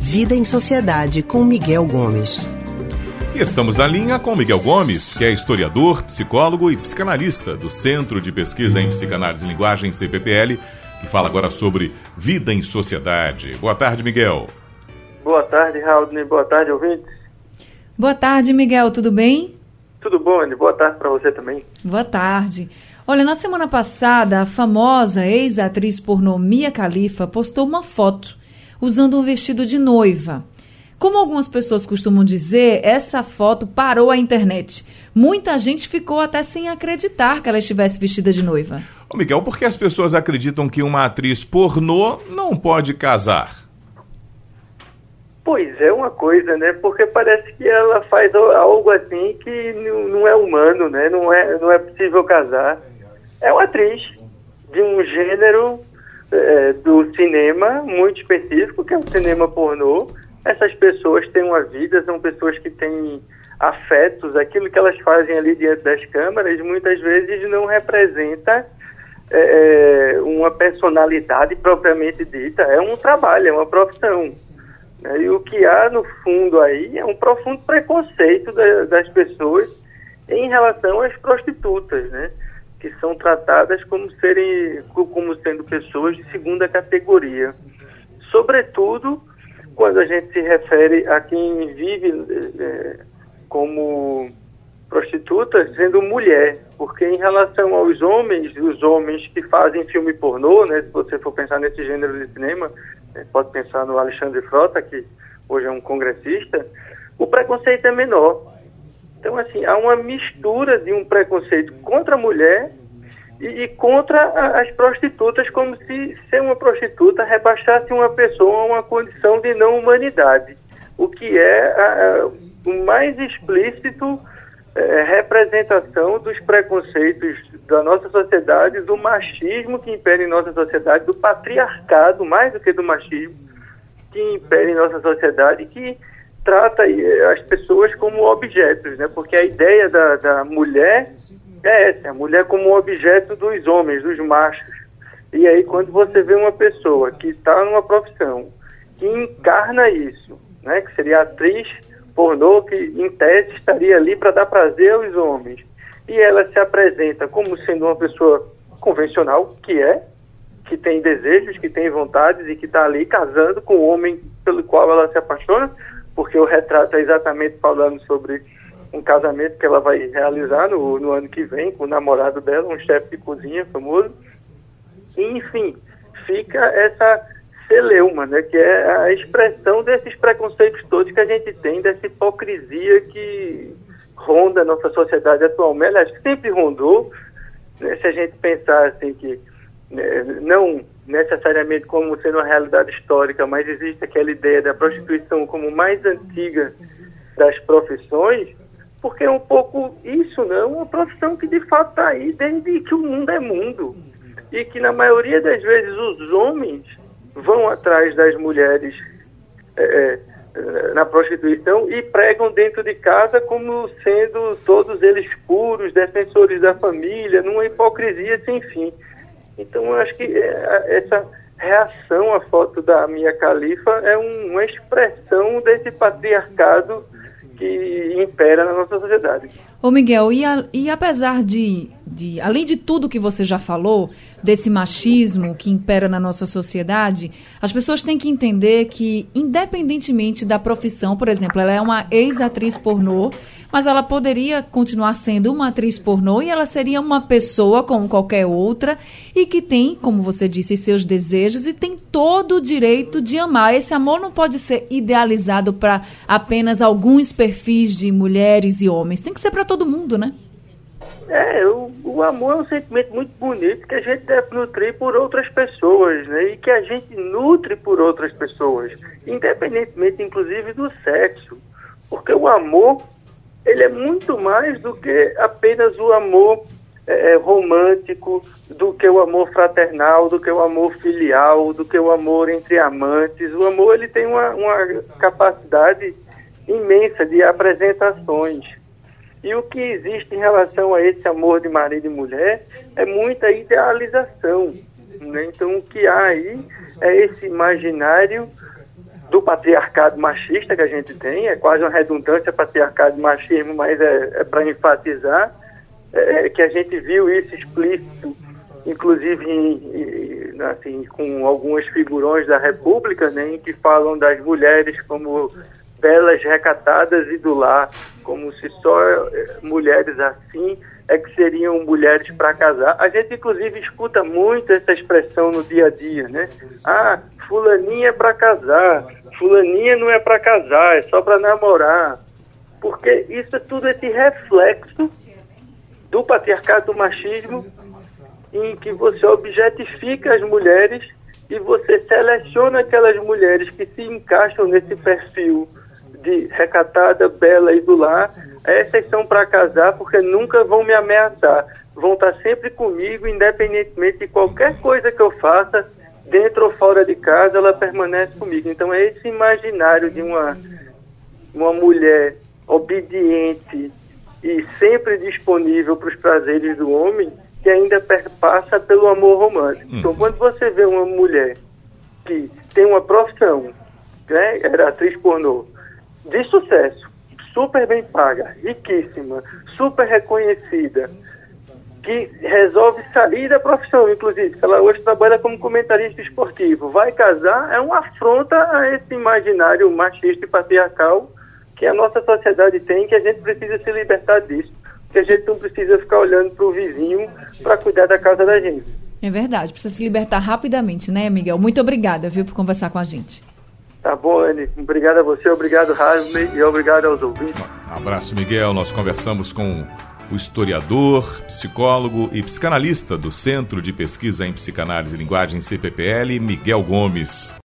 Vida em Sociedade com Miguel Gomes. E estamos na linha com Miguel Gomes, que é historiador, psicólogo e psicanalista do Centro de Pesquisa em Psicanálise e Linguagem, CPPL, que fala agora sobre vida em sociedade. Boa tarde, Miguel. Boa tarde, Raul. Boa tarde, ouvintes. Boa tarde, Miguel. Tudo bem? Tudo bom, Anny. Boa tarde para você também. Boa tarde. Olha, na semana passada, a famosa ex-atriz pornô Mia Khalifa postou uma foto usando um vestido de noiva. Como algumas pessoas costumam dizer, essa foto parou a internet. Muita gente ficou até sem acreditar que ela estivesse vestida de noiva. Ô Miguel, por que as pessoas acreditam que uma atriz pornô não pode casar? Pois é uma coisa, né? Porque parece que ela faz algo assim que não é humano, né? Não é, não é possível casar. É uma atriz de um gênero é, do cinema muito específico, que é o cinema pornô. Essas pessoas têm uma vida, são pessoas que têm afetos, aquilo que elas fazem ali diante das câmeras muitas vezes não representa é, uma personalidade propriamente dita, é um trabalho, é uma profissão. Né? E o que há no fundo aí é um profundo preconceito da, das pessoas em relação às prostitutas, né? que são tratadas como, serem, como sendo pessoas de segunda categoria. Sobretudo quando a gente se refere a quem vive é, como prostituta sendo mulher, porque em relação aos homens, os homens que fazem filme pornô, né, se você for pensar nesse gênero de cinema, pode pensar no Alexandre Frota, que hoje é um congressista, o preconceito é menor. Então, assim, há uma mistura de um preconceito contra a mulher e, e contra a, as prostitutas, como se ser uma prostituta rebaixasse uma pessoa a uma condição de não humanidade, o que é a, a, o mais explícito é, representação dos preconceitos da nossa sociedade, do machismo que impera em nossa sociedade, do patriarcado, mais do que do machismo, que impera em nossa sociedade, que trata as pessoas como objetos, né? Porque a ideia da, da mulher é essa, a mulher como objeto dos homens, dos machos. E aí quando você vê uma pessoa que está numa profissão que encarna isso, né? Que seria atriz pornô, que em tese estaria ali para dar prazer aos homens. E ela se apresenta como sendo uma pessoa convencional, que é, que tem desejos, que tem vontades e que está ali casando com o homem pelo qual ela se apaixona, porque o retrato é exatamente falando sobre um casamento que ela vai realizar no, no ano que vem com o namorado dela, um chefe de cozinha famoso. E, enfim, fica essa celeuma, né, que é a expressão desses preconceitos todos que a gente tem, dessa hipocrisia que ronda a nossa sociedade atualmente, aliás, que sempre rondou, né, se a gente pensar assim que né, não necessariamente como sendo uma realidade histórica, mas existe aquela ideia da prostituição como mais antiga das profissões, porque é um pouco isso, não? Né? Uma profissão que de fato está aí desde que o mundo é mundo. E que na maioria das vezes os homens vão atrás das mulheres é, é, na prostituição e pregam dentro de casa como sendo todos eles puros, defensores da família, numa hipocrisia sem fim. Então, eu acho que é, essa reação à foto da minha califa é um, uma expressão desse patriarcado que impera na nossa sociedade. Ô Miguel, e, a, e apesar de, de, além de tudo que você já falou, desse machismo que impera na nossa sociedade, as pessoas têm que entender que, independentemente da profissão, por exemplo, ela é uma ex-atriz pornô, mas ela poderia continuar sendo uma atriz pornô e ela seria uma pessoa como qualquer outra e que tem, como você disse, seus desejos e tem todo o direito de amar. Esse amor não pode ser idealizado para apenas alguns perfis de mulheres e homens, tem que ser para todo mundo, né? É, o, o, amor é um sentimento muito bonito que a gente deve nutrir por outras pessoas, né? E que a gente nutre por outras pessoas, independentemente, inclusive, do sexo. Porque o amor ele é muito mais do que apenas o amor é, é, romântico, do que o amor fraternal, do que o amor filial, do que o amor entre amantes. O amor ele tem uma, uma capacidade imensa de apresentações. E o que existe em relação a esse amor de marido e mulher é muita idealização. Né? Então, o que há aí é esse imaginário do patriarcado machista que a gente tem, é quase uma redundância patriarcado e machismo, mas é, é para enfatizar é, que a gente viu isso explícito, inclusive em, em, assim, com alguns figurões da República, né, que falam das mulheres como belas recatadas e do lar, como se só é, mulheres assim é que seriam mulheres para casar. A gente, inclusive, escuta muito essa expressão no dia a dia, né? Ah, fulaninha é para casar, fulaninha não é para casar, é só para namorar. Porque isso é tudo esse reflexo do patriarcado, do machismo, em que você objetifica as mulheres e você seleciona aquelas mulheres que se encaixam nesse perfil de recatada, bela e do lar, essas são para casar porque nunca vão me ameaçar. Vão estar sempre comigo, independentemente de qualquer coisa que eu faça, dentro ou fora de casa, ela permanece comigo. Então é esse imaginário de uma, uma mulher obediente e sempre disponível para os prazeres do homem que ainda perpassa pelo amor romântico. Então, uhum. quando você vê uma mulher que tem uma profissão, né, era atriz pornô, de sucesso, super bem paga, riquíssima, super reconhecida, que resolve sair da profissão, inclusive, ela hoje trabalha como comentarista esportivo, vai casar, é uma afronta a esse imaginário machista e patriarcal que a nossa sociedade tem, que a gente precisa se libertar disso, que a gente não precisa ficar olhando para o vizinho para cuidar da casa da gente. É verdade, precisa se libertar rapidamente, né, Miguel? Muito obrigada, viu, por conversar com a gente. Tá bom, Anne. Obrigado a você, obrigado, Rasme, e obrigado aos ouvintes. Um abraço, Miguel. Nós conversamos com o historiador, psicólogo e psicanalista do Centro de Pesquisa em Psicanálise e Linguagem CPPL, Miguel Gomes.